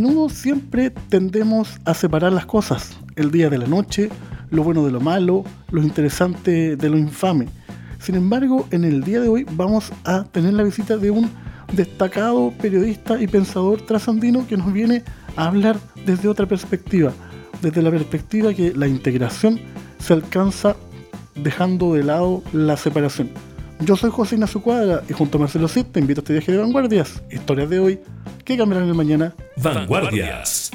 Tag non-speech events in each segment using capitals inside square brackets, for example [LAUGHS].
Menudo siempre tendemos a separar las cosas, el día de la noche, lo bueno de lo malo, lo interesante de lo infame. Sin embargo, en el día de hoy vamos a tener la visita de un destacado periodista y pensador trasandino que nos viene a hablar desde otra perspectiva, desde la perspectiva que la integración se alcanza dejando de lado la separación. Yo soy José Ignacio y junto a Marcelo Cid te invito a este viaje de vanguardias, historias de hoy que cambiarán el mañana. Vanguardias.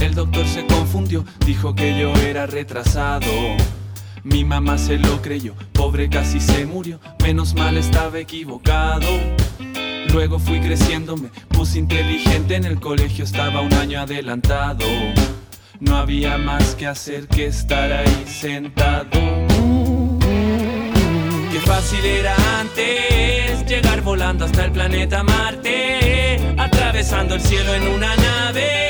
El doctor se confundió, dijo que yo era retrasado. Mi mamá se lo creyó, pobre casi se murió, menos mal estaba equivocado. Luego fui creciendo, me puse inteligente, en el colegio estaba un año adelantado. No había más que hacer que estar ahí sentado. Qué fácil era antes llegar volando hasta el planeta Marte, atravesando el cielo en una nave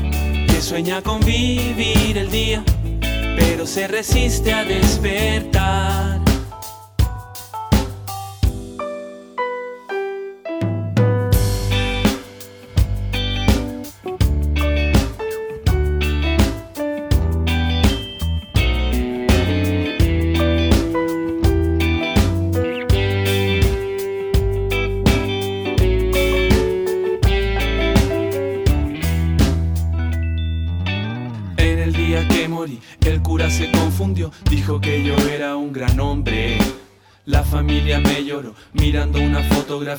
sueña con vivir el día, pero se resiste a despertar.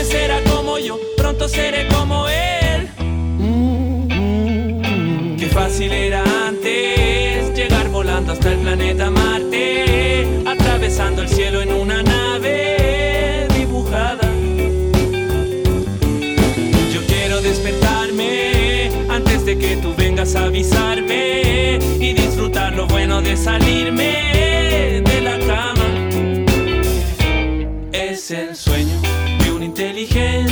Antes era como yo, pronto seré como él. Qué fácil era antes llegar volando hasta el planeta Marte, atravesando el cielo en una nave dibujada. Yo quiero despertarme antes de que tú vengas a avisarme y disfrutar lo bueno de salirme de la cama. Es el sueño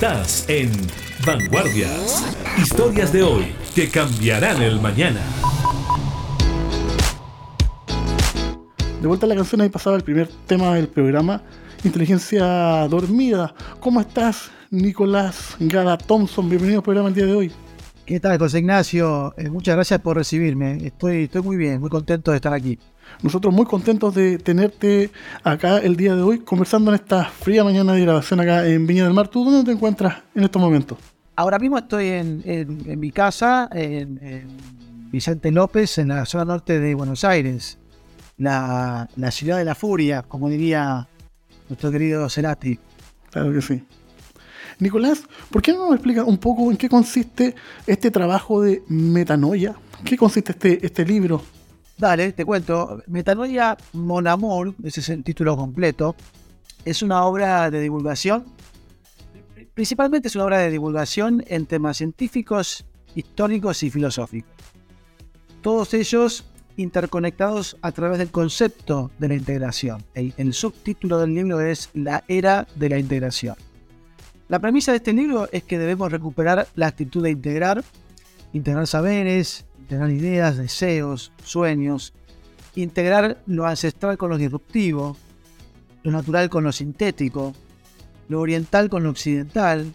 Estás en Vanguardias. Historias de hoy que cambiarán el mañana. De vuelta a la canción, ahí pasaba el primer tema del programa, Inteligencia Dormida. ¿Cómo estás, Nicolás Gada Thompson? Bienvenido al programa el día de hoy. ¿Qué tal, José Ignacio? Eh, muchas gracias por recibirme. Estoy, estoy muy bien, muy contento de estar aquí. Nosotros muy contentos de tenerte acá el día de hoy, conversando en esta fría mañana de grabación acá en Viña del Mar. ¿Tú dónde te encuentras en estos momentos? Ahora mismo estoy en, mi casa, en, Vicente López, en la zona norte de Buenos Aires, la, la ciudad de la furia, como diría nuestro querido Cerati. Claro que sí. Nicolás, ¿por qué no nos explicas un poco en qué consiste este trabajo de metanoia? ¿Qué consiste este, este libro? Dale, te cuento. Metanoia Mon ese es el título completo, es una obra de divulgación. Principalmente es una obra de divulgación en temas científicos, históricos y filosóficos. Todos ellos interconectados a través del concepto de la integración. El, subtítulo del libro es La era de la integración. La premisa de este libro es que debemos recuperar la actitud de integrar, integrar saberes, integrar ideas, deseos, sueños, integrar lo ancestral con lo disruptivo, lo natural con lo sintético, lo oriental con lo occidental,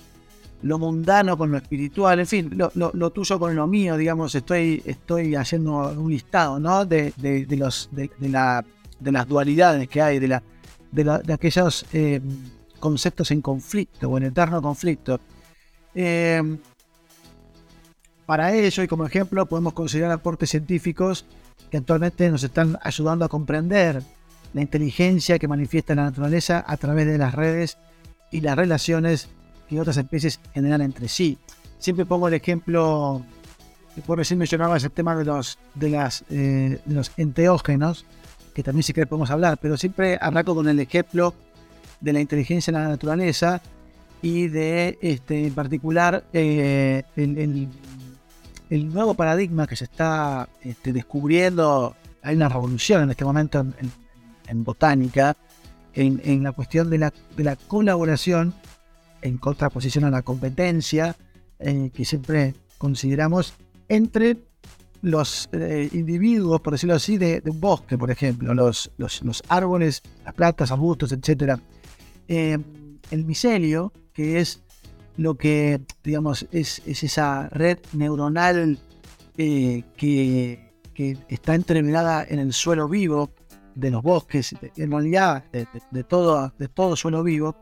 lo mundano con lo espiritual, en fin, lo, tuyo con lo mío, digamos, estoy, estoy haciendo un listado, ¿no? De, los, de, la, de las dualidades que hay, de, la, de, aquellos eh, conceptos en conflicto o en eterno conflicto. Eh, para ello, y como ejemplo, podemos considerar aportes científicos que actualmente nos están ayudando a comprender la inteligencia que manifiesta la naturaleza a través de las redes y las relaciones que otras especies generan entre sí. Siempre pongo el ejemplo, por recién mencionabas el tema de los, de las, eh, los enteógenos, que también sí que podemos hablar, pero siempre arranco con el ejemplo de la inteligencia en la naturaleza y de, este, en particular, eh, el, nuevo paradigma que se está este, descubriendo. Hay una revolución en este momento en, botánica, en, en, la cuestión de la, de la colaboración en contraposición a la competencia eh, que siempre consideramos entre los eh, individuos, por decirlo así, de, un bosque, por ejemplo, los, los, árboles, las plantas, arbustos, etc. Eh, el micelio, que es lo que, digamos, es, esa red neuronal que, está entreverada en el suelo vivo de los bosques, en realidad de, todo, de todo suelo vivo,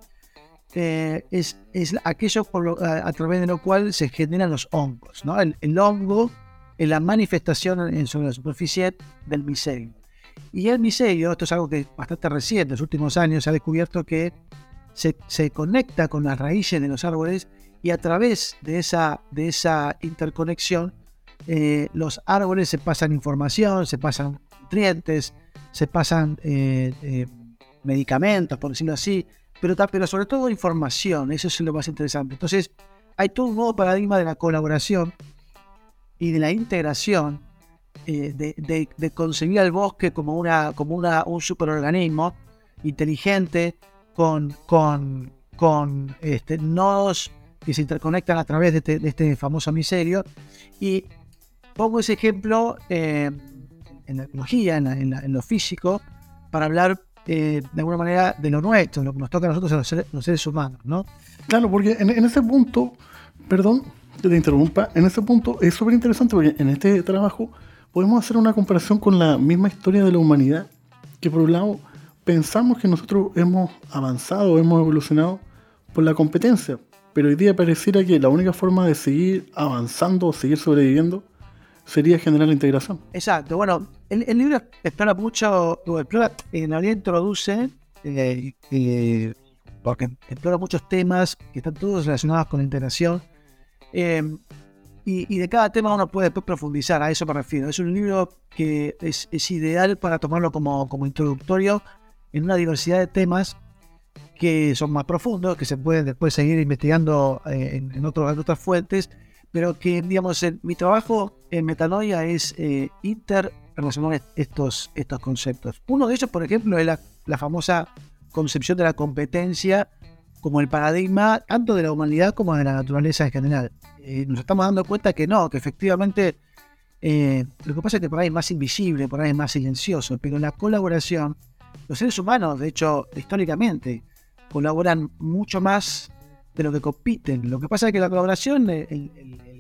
eh, es, es, aquello a, través de lo cual se generan los hongos. ¿no? El, hongo es la manifestación en, sobre la superficie del micelio. Y el micelio, esto es algo que es bastante reciente, en los últimos años se ha descubierto que se, se, conecta con las raíces de los árboles y a través de esa, de esa interconexión eh, los árboles se pasan información, se pasan nutrientes, se pasan eh, medicamentos, por decirlo así, pero, sobre todo información, eso es lo más interesante. Entonces, hay todo un nuevo paradigma de la colaboración y de la integración, eh, de, concebir al bosque como, una, como una, un superorganismo inteligente con, con, con este, nodos que se interconectan a través de este, este famoso miserio. Y pongo ese ejemplo eh, en la ecología, en, lo físico, para hablar eh, de alguna manera de lo nuestro, lo que nos toca a nosotros los seres, humanos, ¿no? Claro, porque en, ese punto, perdón que te interrumpa, en ese punto es súper interesante porque en este trabajo podemos hacer una comparación con la misma historia de la humanidad, que por un lado pensamos que nosotros hemos avanzado, hemos evolucionado por la competencia, pero hoy día pareciera que la única forma de seguir avanzando o seguir sobreviviendo sería generar la integración. Exacto, bueno, el, libro explora mucho, explora, en realidad introduce, eh, eh, porque explora muchos temas que están todos relacionados con la integración. Em, y, de cada tema uno puede después profundizar, a eso me refiero. Es un libro que es, ideal para tomarlo como, como, introductorio en una diversidad de temas que son más profundos, que se pueden después seguir investigando eh, en, en, otras fuentes pero que, digamos, mi trabajo en metanoia es eh, interrelacionar estos, estos conceptos. Uno de ellos, por ejemplo, es la, famosa concepción de la competencia como el paradigma tanto de la humanidad como de la naturaleza en general. Eh, nos estamos dando cuenta que no, que efectivamente lo que pasa es que por ahí es más invisible, por ahí es más silencioso, pero la colaboración, los seres humanos, de hecho, históricamente, colaboran mucho más de lo que compiten. Lo que pasa es que la colaboración, el,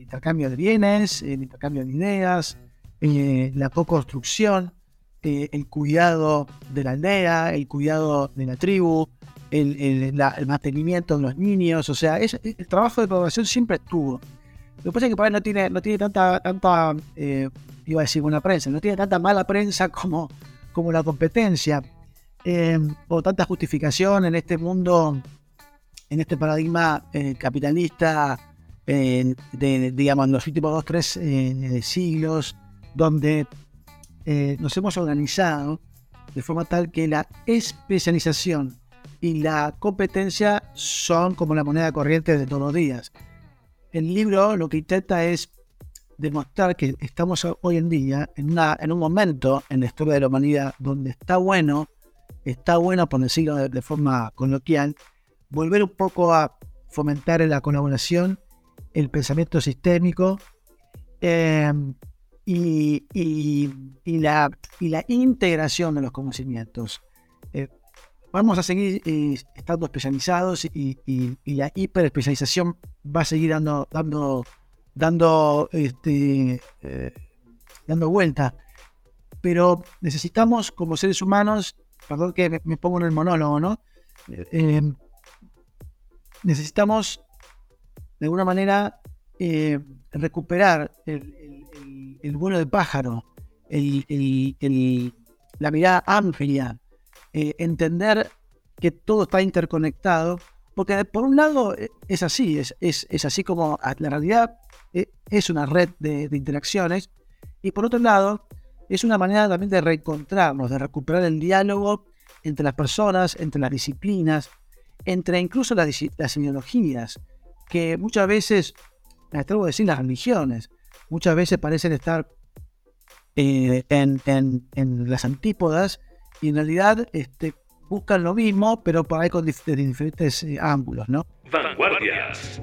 intercambio de bienes, el intercambio de ideas, eh, la co-construcción, eh, el cuidado de la aldea, el cuidado de la tribu, el, mantenimiento de los niños, o sea, el trabajo de colaboración siempre estuvo. Lo que pasa es que por ahí no tiene, no tiene tanta, tanta eh, iba a decir buena prensa, no tiene tanta mala prensa como, como la competencia, eh, o tanta justificación en este mundo, en este paradigma eh, capitalista, de, digamos, en los últimos dos, tres siglos, donde nos hemos organizado de forma tal que la especialización y la competencia son como la moneda corriente de todos los días. El libro lo que intenta es demostrar que estamos hoy en día en, una, en un momento en la historia de la humanidad donde está bueno, está bueno, por decirlo de, forma coloquial, volver un poco a fomentar la colaboración, el pensamiento sistémico em, y, la, integración de los conocimientos. Eh, vamos a seguir eh, estando especializados y, la hiperespecialización va a seguir dando, dando, dando, este, eh, dando vuelta. Pero necesitamos, como seres humanos, perdón que me, pongo en el monólogo, ¿no? Eh, necesitamos, de alguna manera, recuperar el, vuelo de pájaro, la mirada amplia, eh, entender que todo está interconectado, porque por un lado eh, es así, es, así como la realidad eh, es una red de, interacciones, y por otro lado es una manera también de reencontrarnos, de recuperar el diálogo entre las personas, entre las disciplinas, entre incluso las, ideologías, que muchas veces, me atrevo a decir las religiones, muchas veces parecen estar en, en, las antípodas y en realidad este, buscan lo mismo, pero por ahí con diferentes eh, ángulos, ¿no? Vanguardias.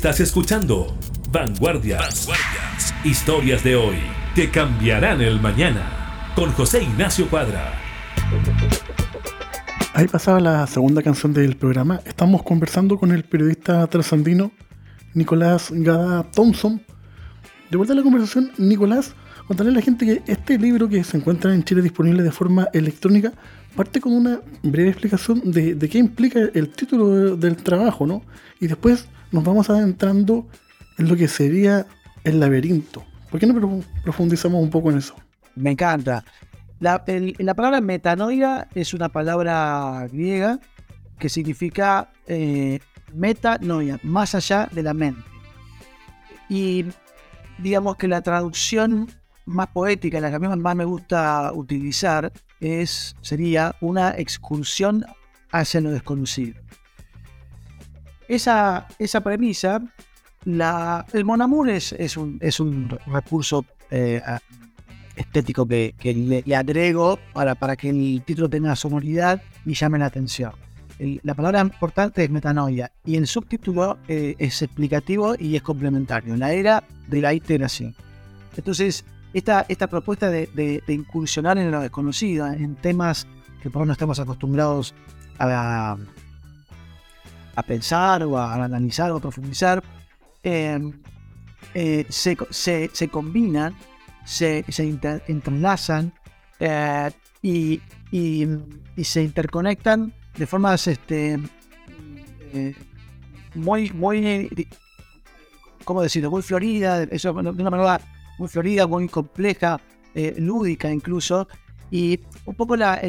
Estás escuchando Vanguardias. Vanguardias. Historias de hoy que cambiarán el mañana. Con José Ignacio Cuadra. Ahí pasaba la segunda canción del programa. Estamos conversando con el periodista trasandino Nicolás Gada Thompson. De vuelta a la conversación, Nicolás, contarle a la gente que este libro que se encuentra en Chile disponible de forma electrónica parte con una breve explicación de, qué implica el título del trabajo, ¿no? Y después nos vamos adentrando en lo que sería el laberinto. ¿Por qué no profundizamos un poco en eso? Me encanta. La, palabra metanoia es una palabra griega que significa eh, metanoia, más allá de la mente. Y digamos que la traducción más poética, la que a mí más me gusta utilizar, es, sería una excursión hacia lo desconocido. Esa, esa premisa, el Mon es, un, es un recurso eh, estético que, le, agrego para, para que el título tenga sonoridad y llame la atención. la palabra importante es metanoia y el subtítulo eh, es explicativo y es complementario, la era de la iteración. Entonces, esta, esta propuesta de, incursionar en lo desconocido, en temas que por no estamos acostumbrados a, a pensar o a, analizar o a profundizar, em, eh, se, se, combinan, se, se entrelazan eh, y, y, se interconectan de formas este, eh, muy, muy, ¿cómo decirlo? Muy florida, eso de una manera muy florida, muy compleja, eh, lúdica incluso. Y un poco la,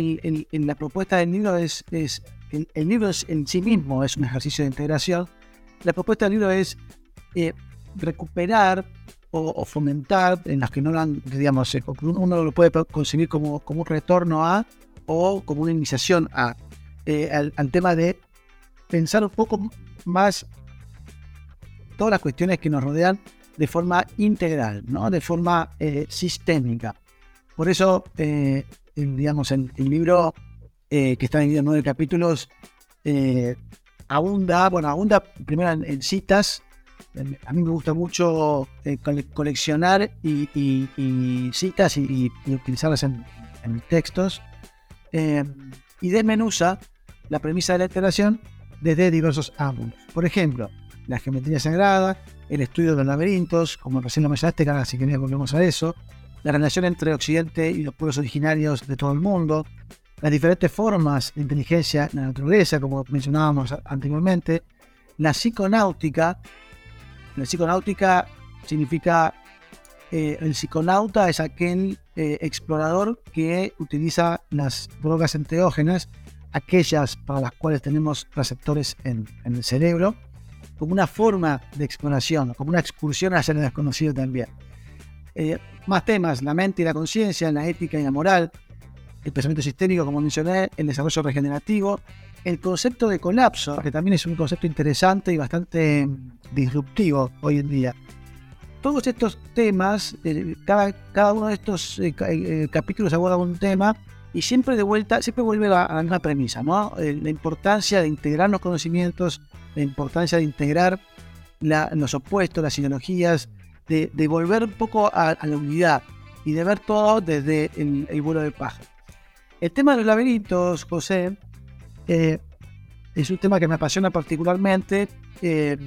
la propuesta del libro es, es el, libro en sí mismo es un ejercicio de integración. La propuesta del libro es eh, recuperar o, fomentar, en las que no lo han, digamos, eh, uno lo puede concebir como, como un retorno a o como una iniciación a, al, al tema de pensar un poco más todas las cuestiones que nos rodean de forma integral, ¿no? de forma eh, sistémica. Por eso, eh, digamos, el, el libro eh, que está dividido en nueve capítulos abunda, bueno, abunda primero en, citas. A mí me gusta mucho coleccionar y, citas y, utilizarlas en, mis textos. y desmenuza la premisa de la iteración desde diversos ángulos. Por ejemplo, la geometría sagrada, el estudio de los laberintos, como recién lo mencionaste, así que volvemos a eso, la relación entre Occidente y los pueblos originarios de todo el mundo, las diferentes formas de inteligencia en la naturaleza, como mencionábamos anteriormente, la psiconáutica. La psiconáutica significa eh, el psiconauta es aquel eh, explorador que utiliza las drogas enteógenas, aquellas para las cuales tenemos receptores en el cerebro, como una forma de exploración, como una excursión hacia lo desconocido también. Eh, más temas, la mente y la conciencia, la ética y la moral, el pensamiento sistémico, como mencioné, el desarrollo regenerativo, el concepto de colapso, que también es un concepto interesante y bastante disruptivo hoy en día. Todos estos temas, eh, cada, cada, uno de estos eh, capítulos aborda un tema y siempre de vuelta, siempre vuelve a, la misma premisa, ¿no? la importancia de integrar los conocimientos la importancia de integrar los opuestos, las ideologías, de, volver un poco a, la unidad y de ver todo desde el, vuelo de paja. El tema de los laberintos, José, eh, es un tema que me apasiona particularmente eh,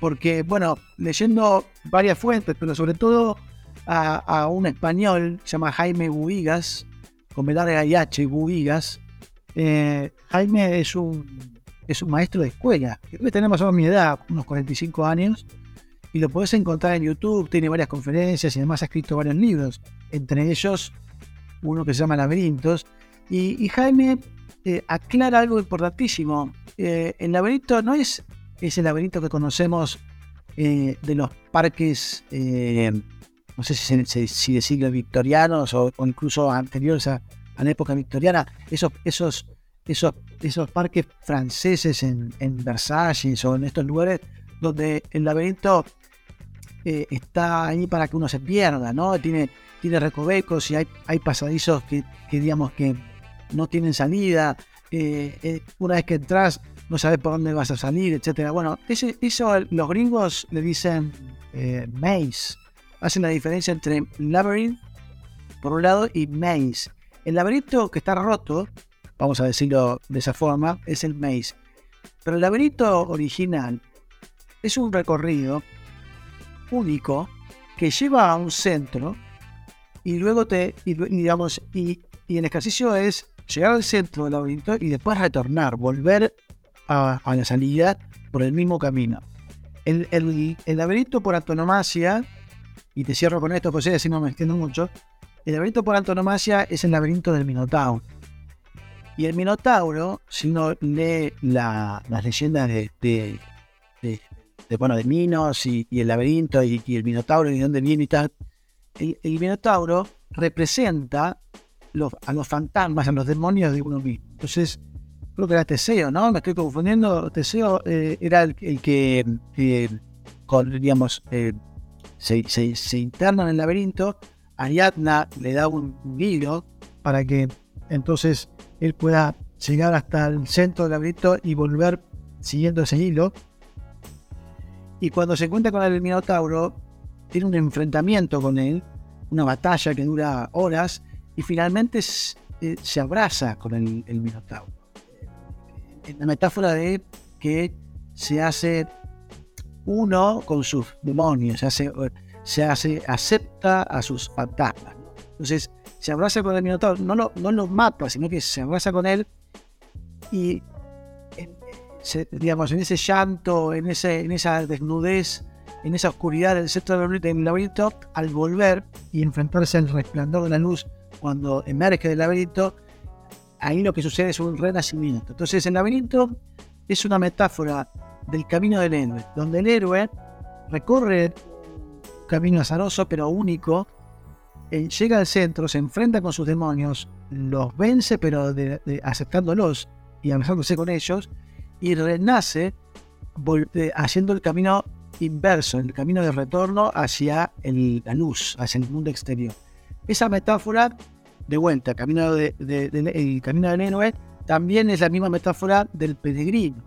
porque, bueno, leyendo varias fuentes, pero sobre todo a, un español se llama Jaime Buigas, con larga y H, Buigas, eh, Jaime es un es un maestro de escuela. Debe tener más o menos mi edad, unos 45 años, y lo podés encontrar en YouTube, tiene varias conferencias y además ha escrito varios libros, entre ellos uno que se llama Laberintos. Y, Jaime eh, aclara algo importantísimo. Eh, el laberinto no es ese laberinto que conocemos eh, de los parques, no sé si, si, de siglos victorianos o, incluso anteriores a, a, la época victoriana, esos, esos esos, esos parques franceses en, Versalles o en estos lugares donde el laberinto eh, está ahí para que uno se pierda, ¿no? Tiene, tiene recovecos y hay, hay pasadizos que, digamos que no tienen salida. Eh, eh, una vez que entras no sabes por dónde vas a salir, etcétera. Bueno, eso los gringos le dicen maze. Hacen la diferencia entre labyrinth, por un lado, y maze. El laberinto que está roto, vamos a decirlo de esa forma, es el maze. Pero el laberinto original es un recorrido único que lleva a un centro y luego te, digamos, y, y el ejercicio es llegar al centro del laberinto y después retornar, volver a, la salida por el mismo camino. El, el, laberinto por antonomasia, y te cierro con esto, José, así no me extiendo mucho, el laberinto por antonomasia es el laberinto del Minotauro. Y el Minotauro, si uno lee las leyendas de, de, de, bueno, de Minos y, el laberinto y, el Minotauro y de dónde viene y tal, el, Minotauro representa a los fantasmas, a los demonios de uno mismo. Entonces, creo que era Teseo, ¿no? Me estoy confundiendo. Teseo eh, era el, que, digamos, eh, se, interna en el laberinto. Ariadna le da un, hilo para que entonces él pueda llegar hasta el centro del laberinto y volver siguiendo ese hilo. Y cuando se encuentra con el Minotauro, tiene un enfrentamiento con él, una batalla que dura horas, y finalmente eh, se abraza con el, Minotauro. En la metáfora de que se hace uno con sus demonios, se hace, se hace acepta a sus fantasmas. Entonces se abraza con el Minotauro, no lo, no lo mata, sino que se abraza con él y digamos, en ese llanto, en, ese, en esa desnudez, en esa oscuridad del centro del laberinto, al volver y enfrentarse al resplandor de la luz cuando emerge del laberinto, ahí lo que sucede es un renacimiento. Entonces el laberinto es una metáfora del camino del héroe, donde el héroe recorre un camino azaroso pero único, eh, llega al centro, se enfrenta con sus demonios, los vence pero aceptándolos y abrazándose con ellos, y renace haciendo el camino inverso, el camino de retorno hacia la luz, hacia el mundo exterior. Esa metáfora, de vuelta, camino de, el camino del héroe, también es la misma metáfora del peregrino,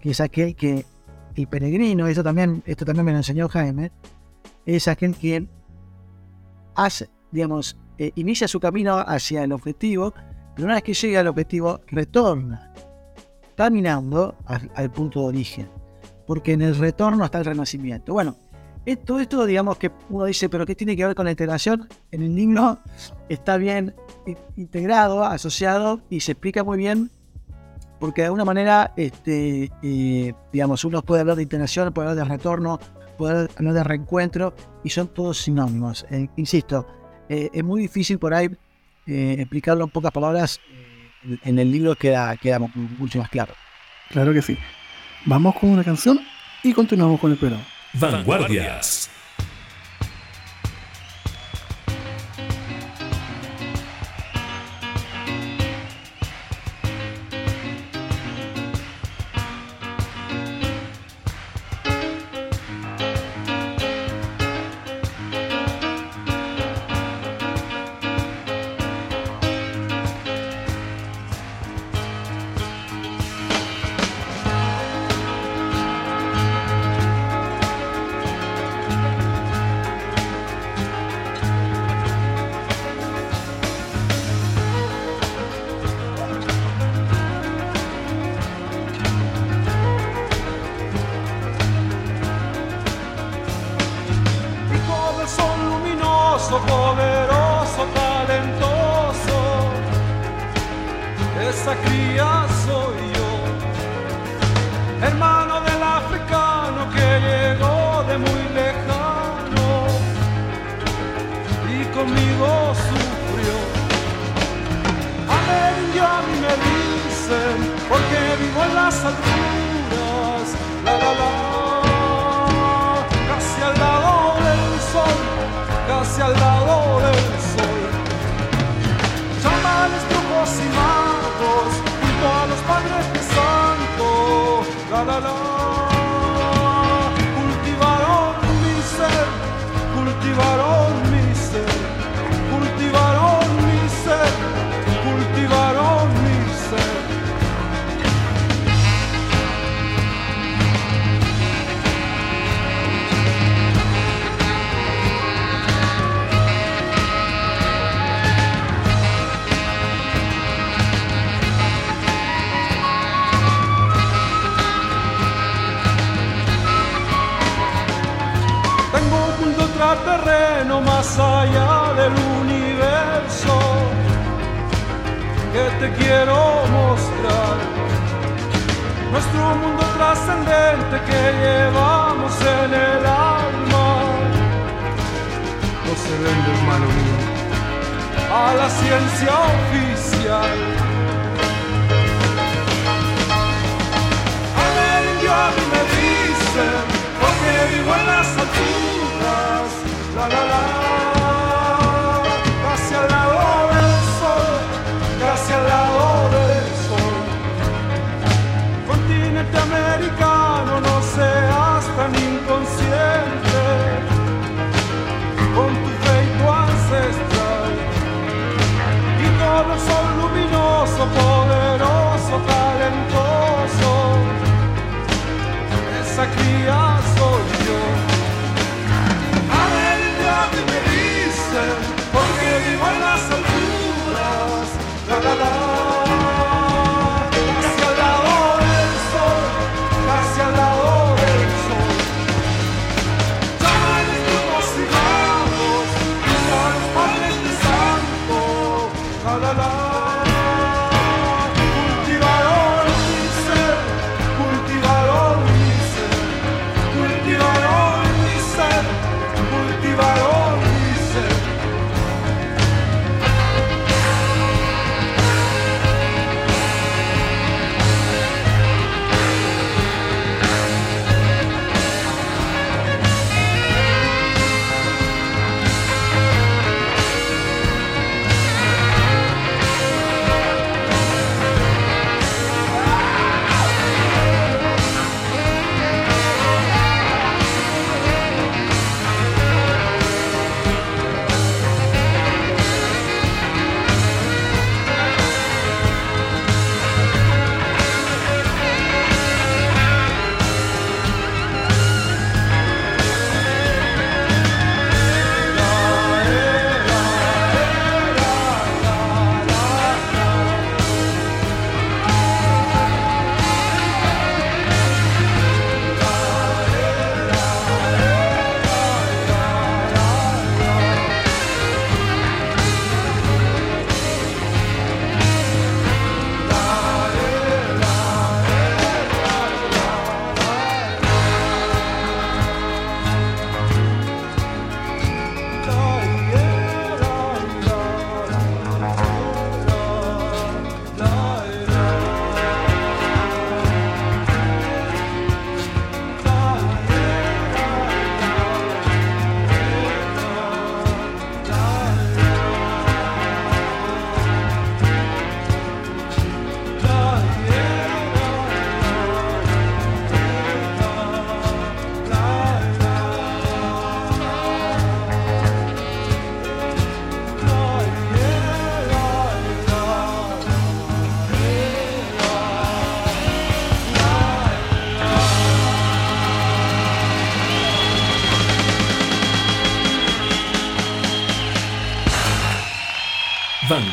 que es aquel que, el peregrino, eso también, esto también me lo enseñó Jaime, es aquel que eh, inicia su camino hacia el objetivo, pero una vez que llega al objetivo, retorna, caminando al, al punto de origen, porque en el retorno está el renacimiento. Bueno, todo esto, digamos que uno dice, pero ¿qué tiene que ver con la integración? En el himno está bien integrado, asociado y se explica muy bien porque de alguna manera, este, eh, digamos, uno puede hablar de integración, puede hablar de retorno, puede hablar de reencuentro y son todos sinónimos. Eh, insisto, eh, es muy difícil por ahí explicarlo en pocas palabras. En el libro queda, queda mucho más claro. Claro que sí. Vamos con una canción y continuamos con el programa. Vanguardias. poderoso, poderoso, talentoso. Esa cría soy yo, hermano del africano que llegó de muy lejano y conmigo sufrió. A ver, yo a mí me dicen, porque vivo en las alturas hacia el lado del sol. Llama a los y magos junto a los padres de santo. La la la. terreno más allá del universo que te quiero mostrar. Nuestro mundo trascendente que llevamos en el alma. No se vende, hermano mío, a la ciencia oficial. A ver, yo soy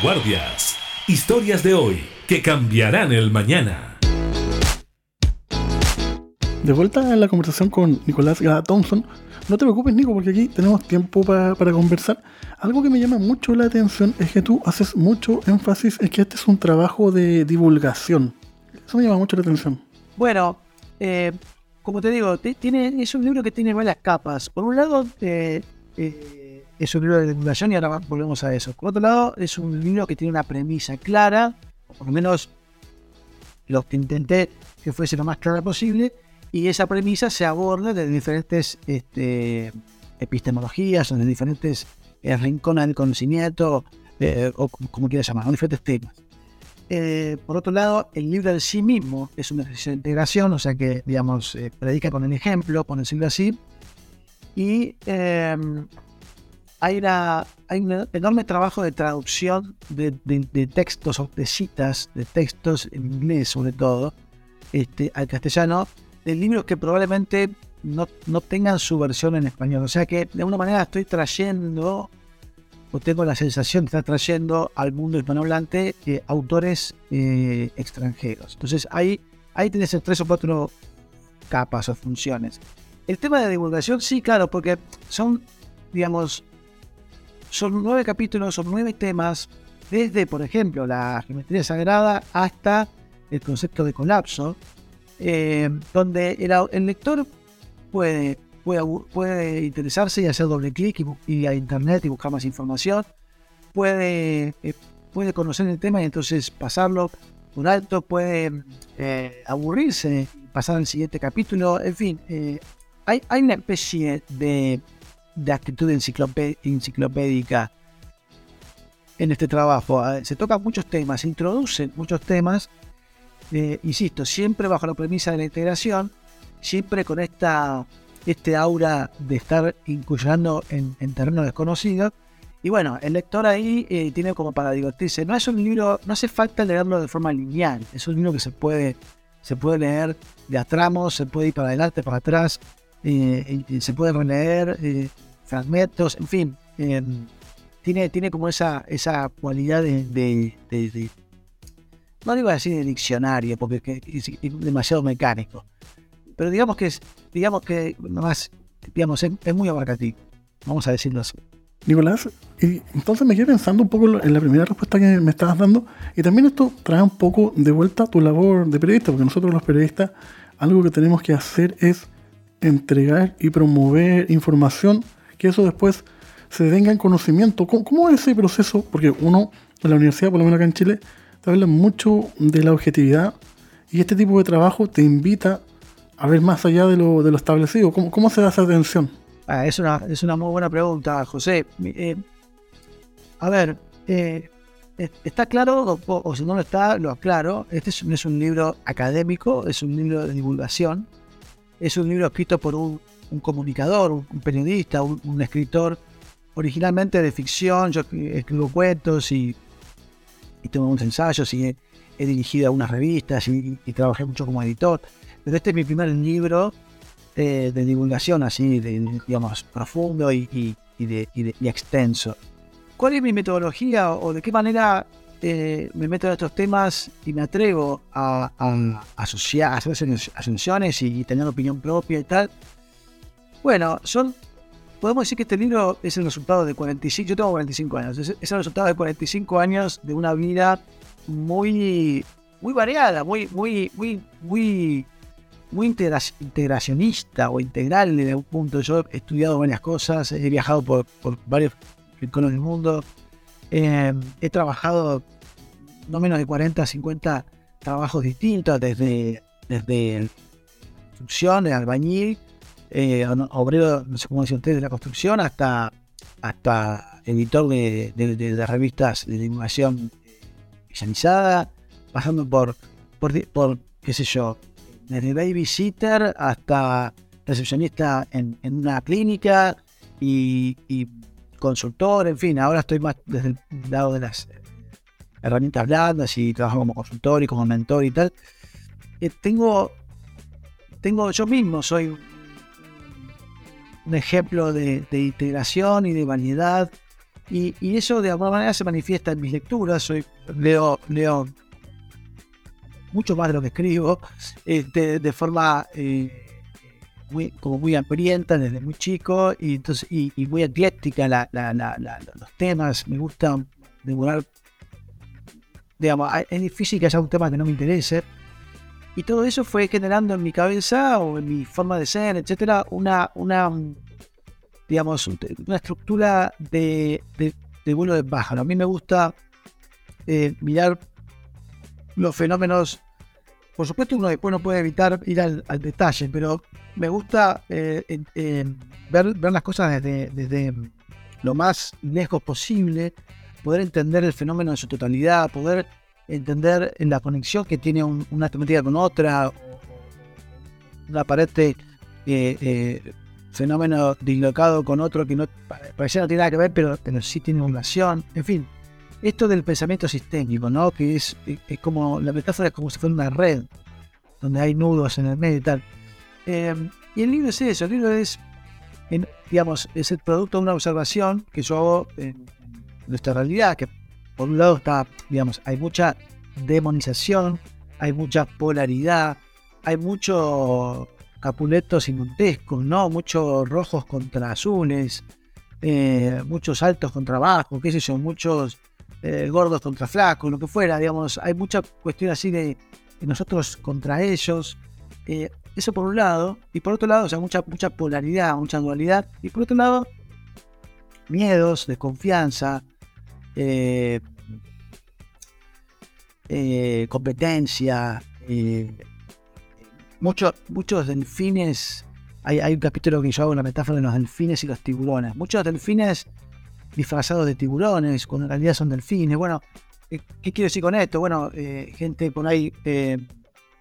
Vanguardias. Historias de hoy que cambiarán el mañana. De vuelta en la conversación con Nicolás Gada Thompson. No te preocupes, Nico, porque aquí tenemos tiempo pa- para conversar. Algo que me llama mucho la atención es que tú haces mucho énfasis en que este es un trabajo de divulgación. Eso me llama mucho la atención. Bueno, eh, como te digo, ti- tiene, es un libro que tiene varias capas. Por un lado, eh, eh, es un libro de divulgación y ahora volvemos a eso. Por otro lado, es un libro que tiene una premisa clara, por lo menos lo que intenté que fuese lo más clara posible, y esa premisa se aborda de diferentes este, epistemologías o de diferentes eh, rincones del conocimiento, eh, o como, quieras llamar, diferentes temas. Eh, por otro lado, el libro en sí mismo es un ejercicio de integración, o sea que, digamos, predica con el ejemplo, por decirlo así. Y eh, hay, una- hay un enorme trabajo de traducción de, textos o de citas, de textos en inglés sobre todo, este, al castellano, de libros que probablemente no, no tengan su versión en español. O sea que de alguna manera estoy trayendo o tengo la sensación de estar trayendo al mundo hispanohablante eh, autores eh, extranjeros. Entonces ahí, ahí tenés tres o cuatro capas o funciones. El tema de divulgación, sí, claro, porque son, digamos, son nueve capítulos, son nueve temas desde, por ejemplo, la geometría sagrada hasta el concepto de colapso, eh, donde el, lector puede, puede, puede interesarse y hacer doble clic y, y a internet y buscar más información, puede, eh, puede conocer el tema y entonces pasarlo por alto, puede eh, aburrirse pasar al siguiente capítulo, en fin, eh, hay, hay una especie de, de actitud enciclopé- enciclopédica en este trabajo. Eh, Se tocan muchos temas, se introducen muchos temas, eh, insisto, siempre bajo la premisa de la integración, siempre con esta este aura de estar incursionando en, en terreno desconocido. Y bueno, el lector ahí eh, tiene como para divertirse. No es un libro, no hace falta leerlo de forma lineal. Es un libro que se puede, se puede leer de a tramos, se puede ir para adelante, para atrás, eh, se puede releer fragmentos, en fin. eh, tiene, tiene como esa, esa cualidad de, no digo así de diccionario, porque es, demasiado mecánico. Pero digamos que es, digamos que nomás, digamos, es, es muy abarcativo. Vamos a decirlo así. Nicolás, y entonces me quedé pensando un poco en la primera respuesta que me estabas dando, y también esto trae un poco de vuelta tu labor de periodista, porque nosotros los periodistas, algo que tenemos que hacer es entregar y promover información, que eso después se tenga en conocimiento. ¿Cómo, es ese proceso? Porque uno, en la universidad, por lo menos acá en Chile, te habla mucho de la objetividad, y este tipo de trabajo te invita a ver más allá de lo, de lo establecido. ¿Cómo, ¿Cómo se da esa atención? Ah, es, una, es una muy buena pregunta, José. Eh, a ver, eh, es- está claro, o si no lo está, lo aclaro. Este es, no es un libro académico, es un libro de divulgación. Es un libro escrito por un, un comunicador, un, periodista, un, un escritor originalmente de ficción. Yo escribo cuentos y, y tengo unos ensayos y he, he dirigido algunas revistas y, y trabajé mucho como editor. Pero este es mi primer libro eh, de divulgación así, de, digamos, profundo y, y- y de, de- extenso. ¿Cuál es mi metodología o de qué manera eh, me meto en estos temas y me atrevo a, a asociar, a hacer aso- asunciones y, tener opinión propia y tal? Bueno, son, podemos decir que este libro es el resultado de 45, yo tengo 45 años, es, el resultado de 45 años de una vida muy, muy variada, muy, muy, muy, muy muy integra- integracionista o integral desde un punto. Yo he estudiado varias cosas, he viajado por, por varios rincones del mundo, eh, he trabajado no menos de 40, 50 trabajos distintos, desde, desde construcción, de albañil, eh, obrero, no sé cómo dicen ustedes, de la construcción, hasta, hasta editor de, de- de- revistas de divulgación especializada, pasando por, por, qué sé yo, desde babysitter hasta recepcionista en, en una clínica y, consultor, en fin, ahora estoy más desde el lado de las eh, herramientas blandas y trabajo como consultor y como mentor y tal. Eh, tengo, tengo, yo mismo soy un, ejemplo de, de integración y de variedad y, y eso de alguna manera se manifiesta en mis lecturas. Soy, leo, leo mucho más de lo que escribo, este, de forma eh, muy, como muy hambrienta desde muy chico y, entonces, y, muy ecléctica la, la- los temas. Me gusta devorar, digamos, es difícil que haya un tema que no me interese. Y todo eso fue generando en mi cabeza o en mi forma de ser, etcétera, una, una digamos, un- una estructura de, de, de vuelo de pájaro. A mí me gusta eh, mirar los fenómenos. Por supuesto, uno después no puede evitar ir al, al detalle, pero me gusta eh, ver, ver las cosas desde, desde lo más lejos posible, poder entender el fenómeno en su totalidad, poder entender la conexión que tiene un- una temática con otra, o- o un aparente eh, eh, fenómeno dislocado con otro que no pa- parece no tiene nada que ver, pero, pero sí tiene una relación, en fin esto del pensamiento sistémico, ¿no? Que es, es como, la metáfora es como si fuera una red, donde hay nudos en el medio y tal. Eh, y el libro es eso, el libro es, en- digamos, es el producto de una observación que yo hago en nuestra realidad, que por un lado está, digamos, hay mucha demonización, hay mucha polaridad, hay mucho capuletos y montescos, ¿no? Muchos rojos contra azules, eh, muchos altos contra bajos, qué sé yo, muchos eh, gordos contra flacos, lo que fuera, digamos, hay mucha cuestión así de, nosotros contra ellos. Eh, eso por un lado, y por otro lado, o sea, mucha, mucha polaridad, mucha dualidad, y por otro lado, miedos, desconfianza, eh, eh, competencia, eh, muchos, delfines. Hay, un capítulo que yo hago una metáfora de los delfines y los tiburones. Muchos delfines disfrazados de tiburones, cuando en realidad son delfines. Bueno, ¿qué, qué quiero decir con esto? Bueno, eh, gente por ahí eh,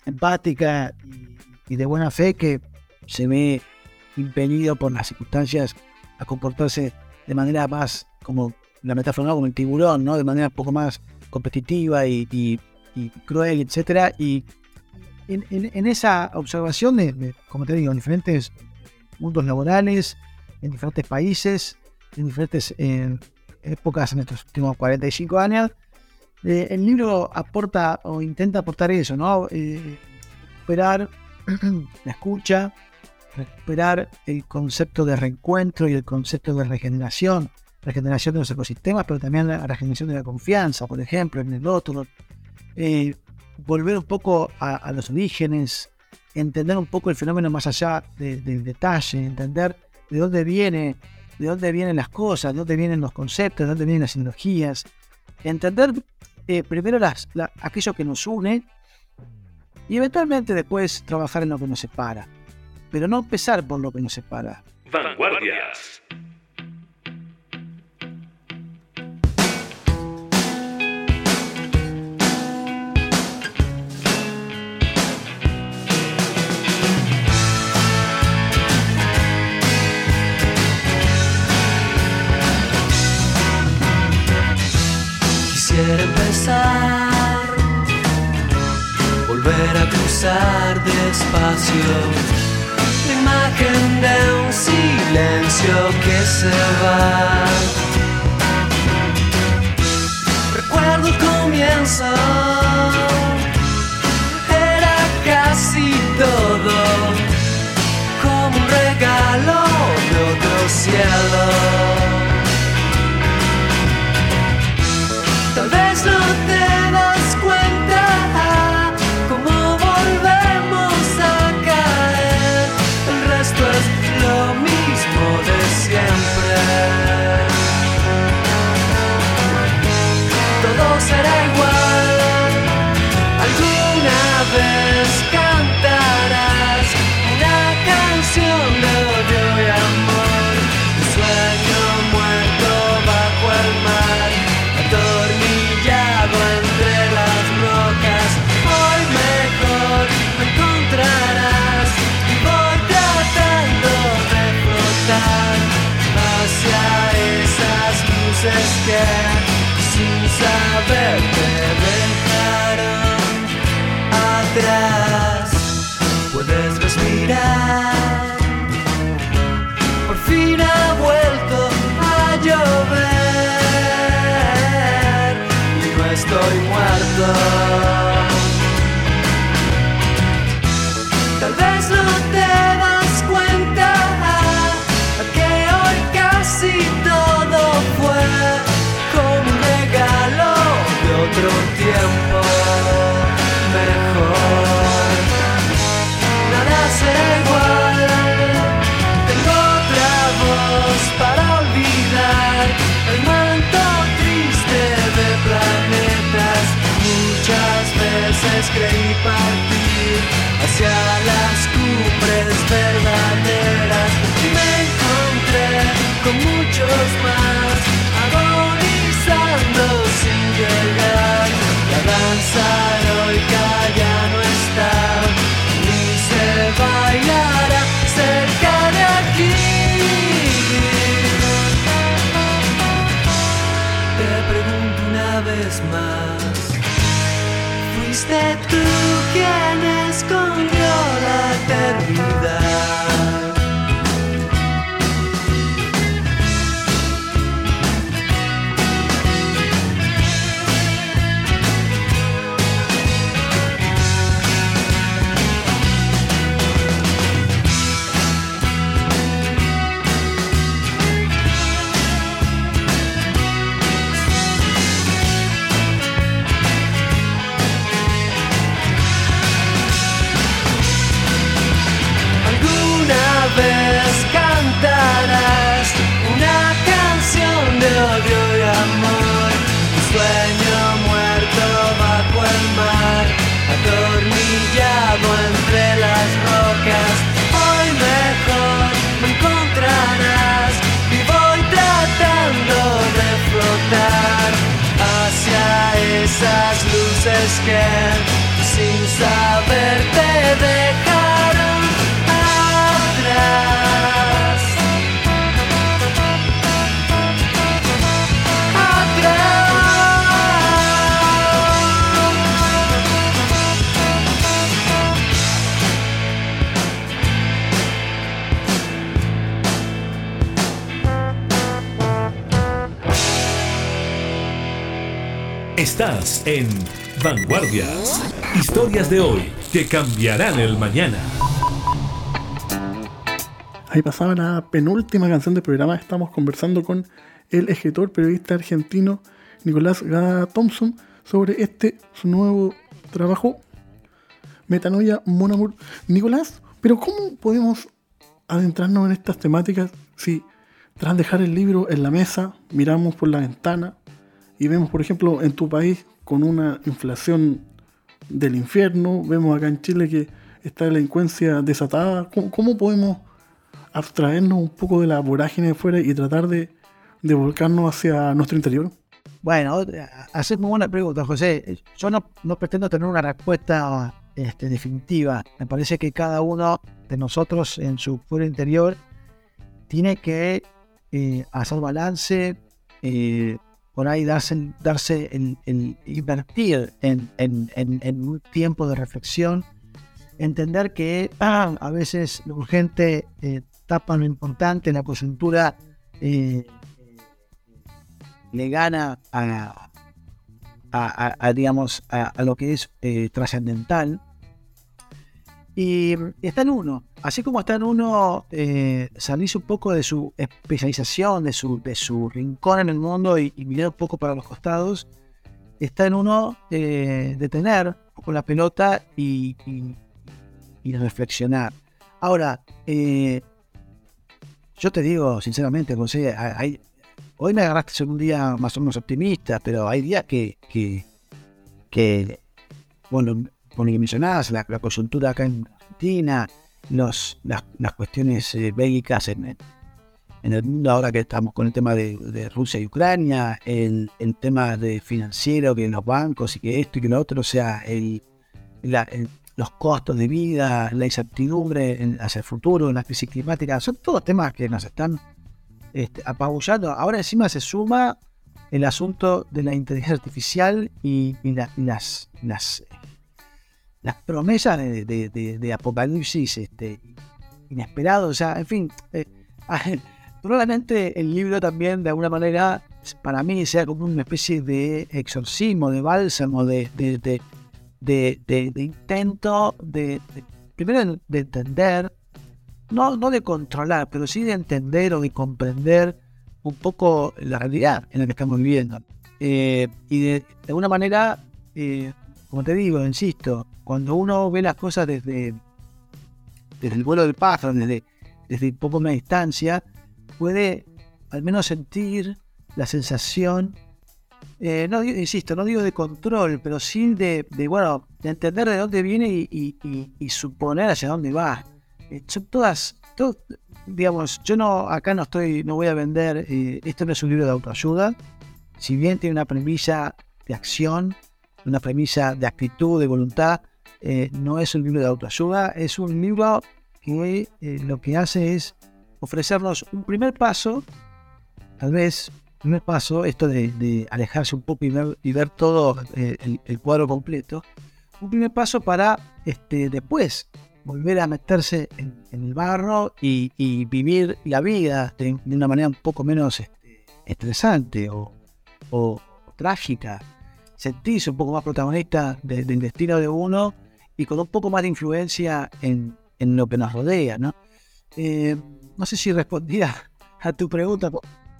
empática y, y de buena fe que se ve impedido por las circunstancias a comportarse de manera más, como la metáfora, como el tiburón, ¿no? de manera un poco más competitiva y, cruel, etcétera. Y en, esa observación de, como te digo, en diferentes mundos laborales, en diferentes países, en diferentes épocas en estos últimos 45 años, eh, el libro aporta o intenta aportar eso, ¿no? Eh, recuperar [CLEARS THROAT] la escucha, recuperar el concepto de reencuentro y el concepto de regeneración, regeneración de los ecosistemas, pero también la regeneración de la confianza, por ejemplo, en el otro. Eh, volver un poco a, a los orígenes, entender un poco el fenómeno más allá de- del detalle, entender de dónde viene, de dónde vienen las cosas, de dónde vienen los conceptos, de dónde vienen las ideologías, entender eh, primero las, la- aquello que nos une y eventualmente después trabajar en lo que nos separa. Pero no empezar por lo que nos separa. Vanguardias. Empezar, volver a cruzar despacio. La imagen de un silencio que se va. Recuerdo el comienzo, en Vanguardias. Historias de hoy que cambiarán el mañana. Ahí pasaba la penúltima canción del programa. Estamos conversando con el escritor, periodista argentino Nicolás Gada Thompson sobre este su nuevo trabajo, Metanoia Mon Amour. Nicolás, pero ¿cómo podemos adentrarnos en estas temáticas si tras dejar el libro en la mesa, miramos por la ventana y vemos, por ejemplo, en tu país con una inflación del infierno, vemos acá en Chile que está la delincuencia desatada, ¿cómo, podemos abstraernos un poco de la vorágine de fuera y tratar de, volcarnos hacia nuestro interior? Bueno, haces muy buena pregunta, José. Yo no, no pretendo tener una respuesta este, definitiva. Me parece que cada uno de nosotros en su fuero interior tiene que eh, hacer balance, eh, por ahí darse, darse el invertir en, en- en- en un tiempo de reflexión, entender que a veces lo urgente eh, tapa lo importante, la coyuntura eh, le gana a, a- digamos, a, lo que es eh, trascendental. Y está en uno, así como está en uno eh, salirse un poco de su especialización, de su, de su rincón en el mundo y, mirar un poco para los costados, está en uno eh, detener poco la pelota y, reflexionar. Ahora, eh, yo te digo sinceramente, José, hay- hoy me agarraste en un día más o menos optimista, pero hay días que, que, que, bueno, lo que mencionabas, la, coyuntura acá en Argentina, los, las, las cuestiones eh, bélicas en, en- en el mundo ahora que estamos con el tema de, Rusia y Ucrania, el, el tema de financiero, que los bancos y que esto y que lo otro, o sea, el, los costos de vida, la incertidumbre en- hacia el futuro, la crisis climática, son todos temas que nos están este, apabullando. Ahora encima se suma el asunto de la inteligencia artificial y, y las, las, las promesas de, apocalipsis este, inesperado. O sea, en fin, eh, [LAUGHS] probablemente el libro también de alguna manera para mí sea como una especie de exorcismo, de bálsamo, de, intento de, de- primero de entender, no, no de controlar, pero sí de entender o de comprender un poco la realidad en la que estamos viviendo. Eh, y de, de alguna manera, eh, como te digo, insisto, cuando uno ve las cosas desde, desde el vuelo del pájaro, desde, desde poco más distancia, puede al menos sentir la sensación, eh, no insisto, no digo de control, pero sí de, bueno, de entender de dónde viene y, suponer hacia dónde va. Eh, son todas, to- digamos, yo no, acá no estoy, no voy a vender, eh, esto no es un libro de autoayuda, si bien tiene una premisa de acción, una premisa de actitud, de voluntad, eh, no es un libro de autoayuda, es un libro que eh, lo que hace es ofrecernos un primer paso, tal vez, primer paso, esto de, alejarse un poco y ver, y ver todo eh, el, cuadro completo, un primer paso para este, después volver a meterse en, el barro y, vivir la vida de, una manera un poco menos este, estresante o, o trágica, sentirse un poco más protagonista de- del destino de uno y con un poco más de influencia en, en lo que nos rodea, ¿no? Eh, no sé si respondía a tu pregunta.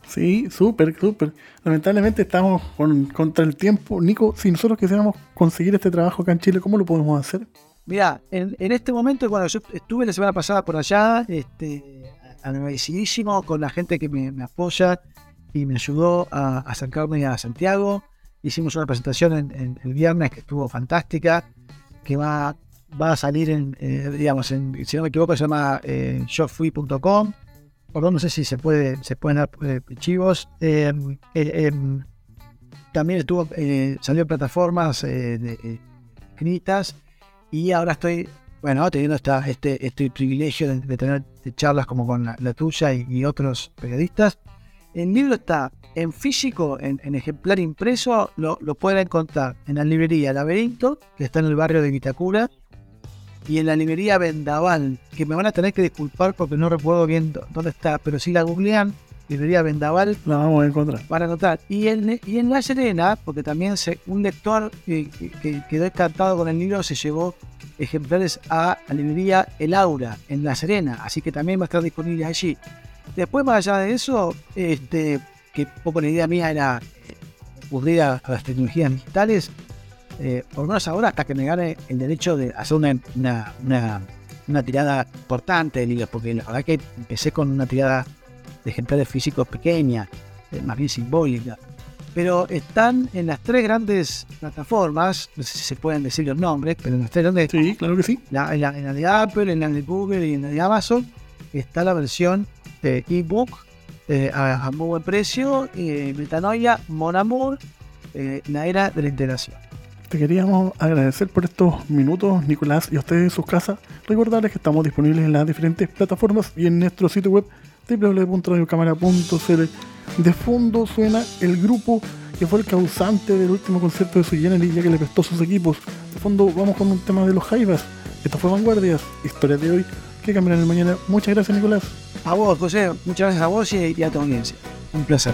Sí, súper, súper. Lamentablemente estamos con, contra el tiempo. Nico, si nosotros quisiéramos conseguir este trabajo acá en Chile, ¿cómo lo podemos hacer? Mira, en, en este momento, cuando yo estuve la semana pasada por allá, este, agradecidísimo con la gente que me, me apoya y me ayudó a, a acercarme a Santiago. Hicimos una presentación en, en el viernes que estuvo fantástica, que va, va a salir en, eh, digamos, si no me equivoco, se llama eh, shopfui.com. Perdón, no sé si se puede, se pueden dar eh, chivos. Eh, eh, em, también estuvo, eh, salió en plataformas escritas y ahora estoy, bueno, teniendo esta, este, este privilegio de, tener charlas como con la, tuya y otros periodistas. El libro está en físico, en, en ejemplar impreso, lo, lo pueden encontrar en la librería Laberinto, que está en el barrio de Vitacura, y en la librería Vendaval, que me van a tener que disculpar porque no recuerdo bien dó- dónde está, pero si la googlean, librería Vendaval, La vamos a encontrar. van a encontrar. Y en, y en La Serena, porque también se, un lector que, que- que quedó encantado con el libro se llevó ejemplares a la librería El Aura en La Serena, así que también va a estar disponible allí. Después, más allá de eso, este, que poco la idea mía era recurrir a, a las tecnologías digitales, eh, por lo menos ahora hasta que me gane el derecho de hacer una, una, una- una tirada importante de libros, porque la verdad que empecé con una tirada de ejemplares físicos pequeña, eh, más bien simbólica. Pero están en las tres grandes plataformas, no sé si se pueden decir los nombres, pero en las tres grandes, Sí, claro que sí. la- en, la, en la de Apple, en la de Google y en la de Amazon, está la versión de ebook eh, a, a muy buen precio, eh, Metanoia, Mon Amour, eh, la era de la integración. Te queríamos agradecer por estos minutos, Nicolás, y a ustedes en sus casas. Recordarles que estamos disponibles en las diferentes plataformas y en nuestro sitio web www.radiocámara.cl. De fondo suena el grupo que fue el causante del último concierto de su Generis ya que le prestó sus equipos. De fondo vamos con un tema de los Jaivas. Esto fue Vanguardias, historia de hoy mañana. Muchas gracias, Nicolás. A vos, José, muchas gracias a vos y a tu audiencia. Un placer.